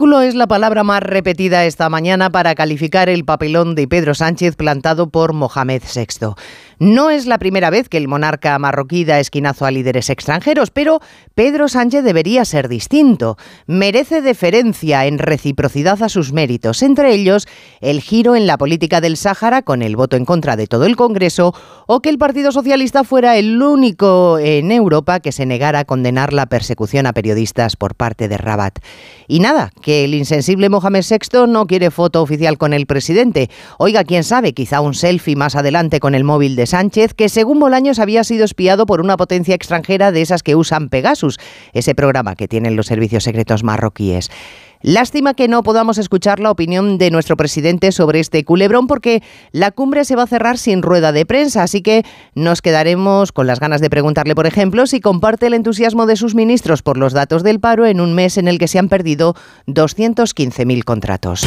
es la palabra más repetida esta mañana para calificar el papelón de Pedro Sánchez plantado por Mohamed VI. No es la primera vez que el monarca marroquí da esquinazo a líderes extranjeros, pero Pedro Sánchez debería ser distinto. Merece deferencia en reciprocidad a sus méritos, entre ellos el giro en la política del Sáhara con el voto en contra de todo el Congreso o que el Partido Socialista fuera el único en Europa que se negara a condenar la persecución a periodistas por parte de Rabat. Y nada, que el insensible Mohamed VI no quiere foto oficial con el presidente. Oiga, quién sabe, quizá un selfie más adelante con el móvil de Sánchez, que según Bolaños había sido espiado por una potencia extranjera de esas que usan Pegasus, ese programa que tienen los servicios secretos marroquíes. Lástima que no podamos escuchar la opinión de nuestro presidente sobre este culebrón porque la cumbre se va a cerrar sin rueda de prensa, así que nos quedaremos con las ganas de preguntarle, por ejemplo, si comparte el entusiasmo de sus ministros por los datos del paro en un mes en el que se han perdido 215.000 contratos.